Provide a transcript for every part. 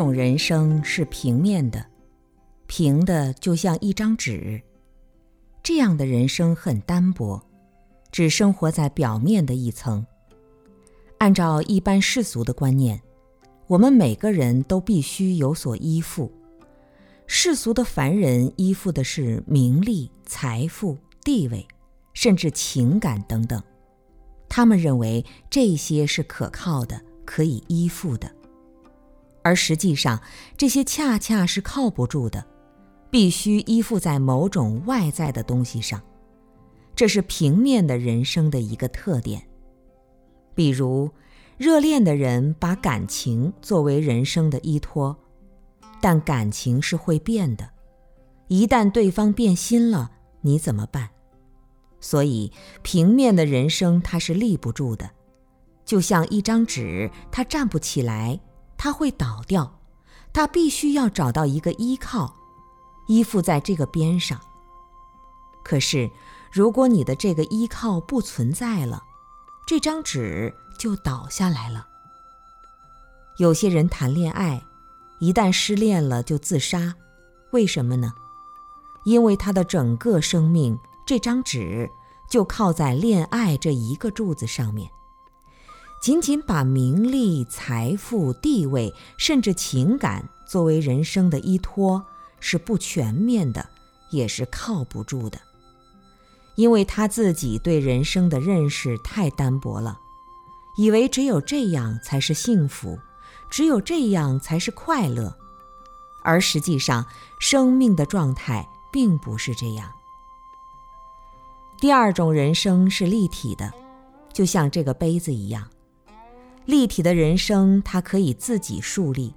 种人生是平面的，平的就像一张纸。这样的人生很单薄，只生活在表面的一层。按照一般世俗的观念，我们每个人都必须有所依附。世俗的凡人依附的是名利、财富、地位，甚至情感等等。他们认为这些是可靠的，可以依附的。而实际上，这些恰恰是靠不住的，必须依附在某种外在的东西上。这是平面的人生的一个特点。比如，热恋的人把感情作为人生的依托，但感情是会变的，一旦对方变心了，你怎么办？所以，平面的人生它是立不住的，就像一张纸，它站不起来。他会倒掉，他必须要找到一个依靠，依附在这个边上。可是，如果你的这个依靠不存在了，这张纸就倒下来了。有些人谈恋爱，一旦失恋了就自杀，为什么呢？因为他的整个生命，这张纸就靠在恋爱这一个柱子上面。仅仅把名利、财富、地位，甚至情感作为人生的依托，是不全面的，也是靠不住的。因为他自己对人生的认识太单薄了，以为只有这样才是幸福，只有这样才是快乐，而实际上，生命的状态并不是这样。第二种人生是立体的，就像这个杯子一样。立体的人生，它可以自己树立，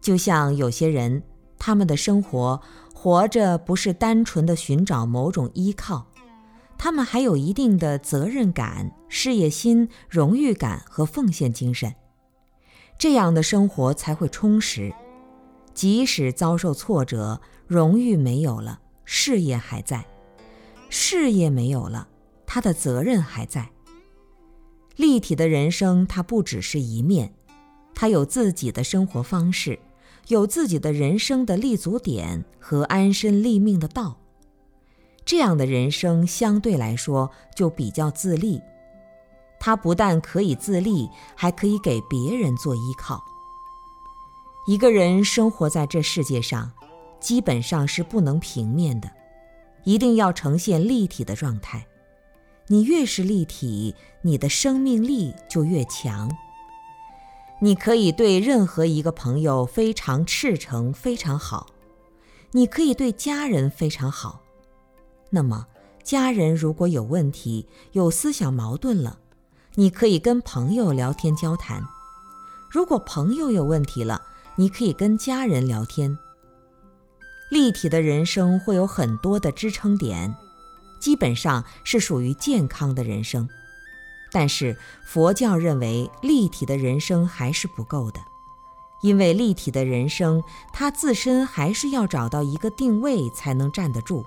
就像有些人，他们的生活活着不是单纯的寻找某种依靠，他们还有一定的责任感、事业心、荣誉感和奉献精神，这样的生活才会充实。即使遭受挫折，荣誉没有了，事业还在；事业没有了，他的责任还在。立体的人生，它不只是一面，它有自己的生活方式，有自己的人生的立足点和安身立命的道。这样的人生相对来说就比较自立，他不但可以自立，还可以给别人做依靠。一个人生活在这世界上，基本上是不能平面的，一定要呈现立体的状态。你越是立体，你的生命力就越强。你可以对任何一个朋友非常赤诚、非常好，你可以对家人非常好。那么，家人如果有问题、有思想矛盾了，你可以跟朋友聊天交谈；如果朋友有问题了，你可以跟家人聊天。立体的人生会有很多的支撑点。基本上是属于健康的人生，但是佛教认为立体的人生还是不够的，因为立体的人生它自身还是要找到一个定位才能站得住。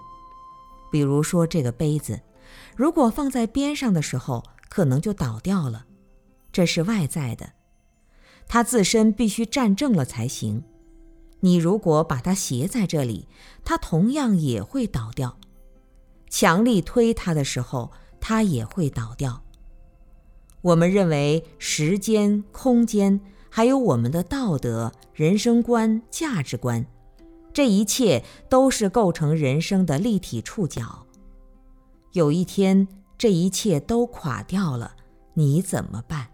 比如说这个杯子，如果放在边上的时候，可能就倒掉了，这是外在的，它自身必须站正了才行。你如果把它斜在这里，它同样也会倒掉。强力推它的时候，它也会倒掉。我们认为时间、空间，还有我们的道德、人生观、价值观，这一切都是构成人生的立体触角。有一天，这一切都垮掉了，你怎么办？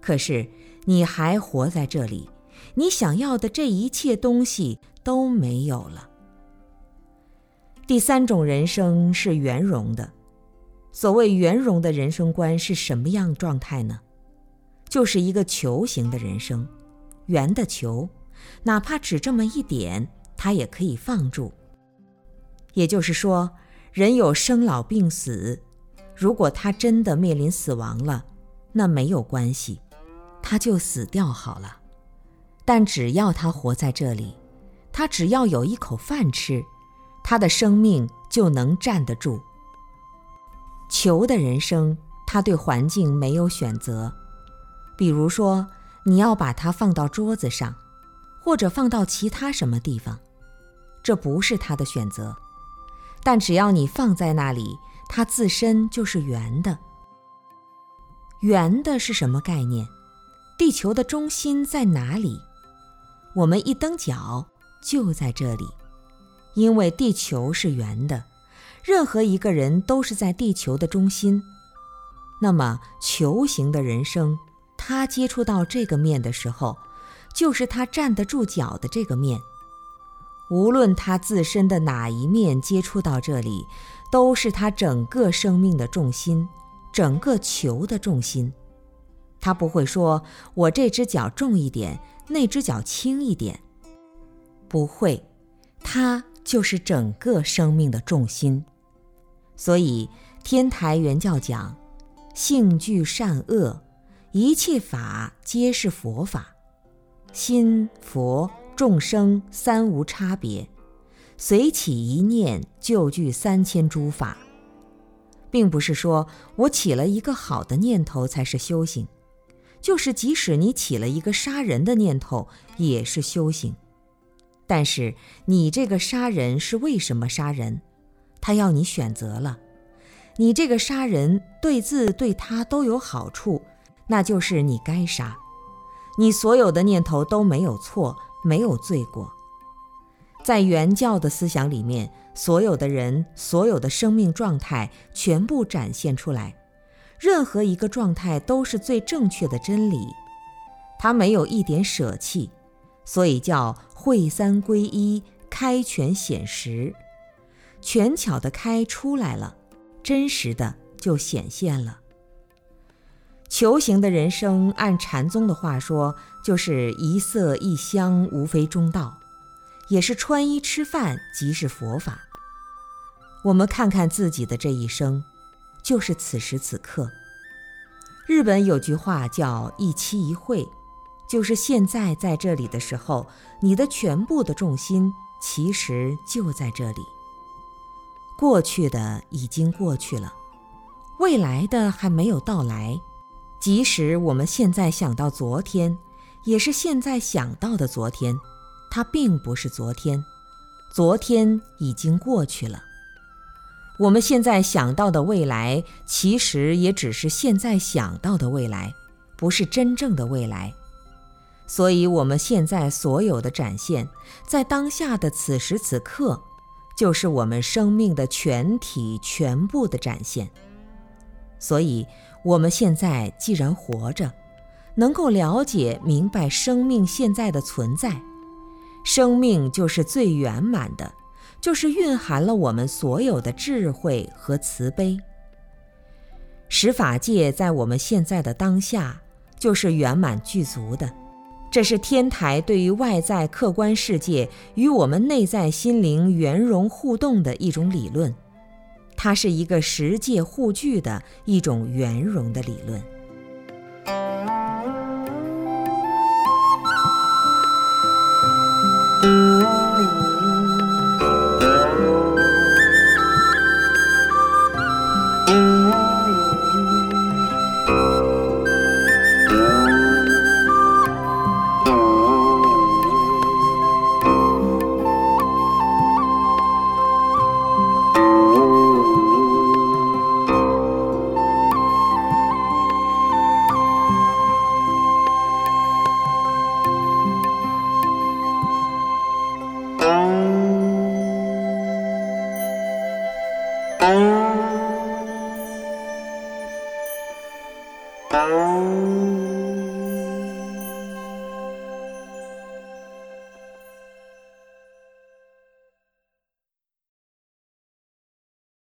可是你还活在这里，你想要的这一切东西都没有了。第三种人生是圆融的。所谓圆融的人生观是什么样状态呢？就是一个球形的人生，圆的球，哪怕只这么一点，它也可以放住。也就是说，人有生老病死，如果他真的面临死亡了，那没有关系，他就死掉好了。但只要他活在这里，他只要有一口饭吃。他的生命就能站得住。球的人生，他对环境没有选择。比如说，你要把它放到桌子上，或者放到其他什么地方，这不是他的选择。但只要你放在那里，它自身就是圆的。圆的是什么概念？地球的中心在哪里？我们一蹬脚就在这里，因为地球是圆的，任何一个人都是在地球的中心。那么球形的人生，他接触到这个面的时候，就是他站得住脚的这个面。无论他自身的哪一面接触到这里，都是他整个生命的重心，整个球的重心。他不会说“我这只脚重一点，那只脚轻一点”，不会，他就是整个生命的重心。所以天台原教讲。性具善恶，一切法皆是佛法。心、佛、众生三无差别，随起一念就具三千诸法。并不是说我起了一个好的念头才是修行，就是即使你起了一个杀人的念头也是修行。但是你这个杀人是为什么杀人？他要你选择了。你这个杀人对自对他都有好处，那就是你该杀。你所有的念头都没有错，没有罪过。在原教的思想里面，所有的人、所有的生命状态全部展现出来，任何一个状态都是最正确的真理。他没有一点舍弃，所以叫会三归一，开全显实，权巧的开出来了。真实的就显现了。球形的人生，按禅宗的话说，就是一色一香，无非中道，也是穿衣吃饭即是佛法。我们看看自己的这一生，就是此时此刻。日本有句话叫“一期一会”，就是现在在这里的时候，你的全部的重心其实就在这里。过去的已经过去了，未来的还没有到来。即使我们现在想到昨天，也是现在想到的昨天，它并不是昨天，昨天已经过去了。我们现在想到的未来，其实也只是现在想到的未来，不是真正的未来。所以，我们现在所有的展现，在当下的此时此刻。就是我们生命的全体、全部的展现。所以，我们现在既然活着，能够了解、明白生命现在的存在，生命就是最圆满的，就是蕴含了我们所有的智慧和慈悲。十法界在我们现在的当下，就是圆满具足的。这是天台对于外在客观世界与我们内在心灵圆融互动的一种理论，它是一个实界互具的一种圆融的理论。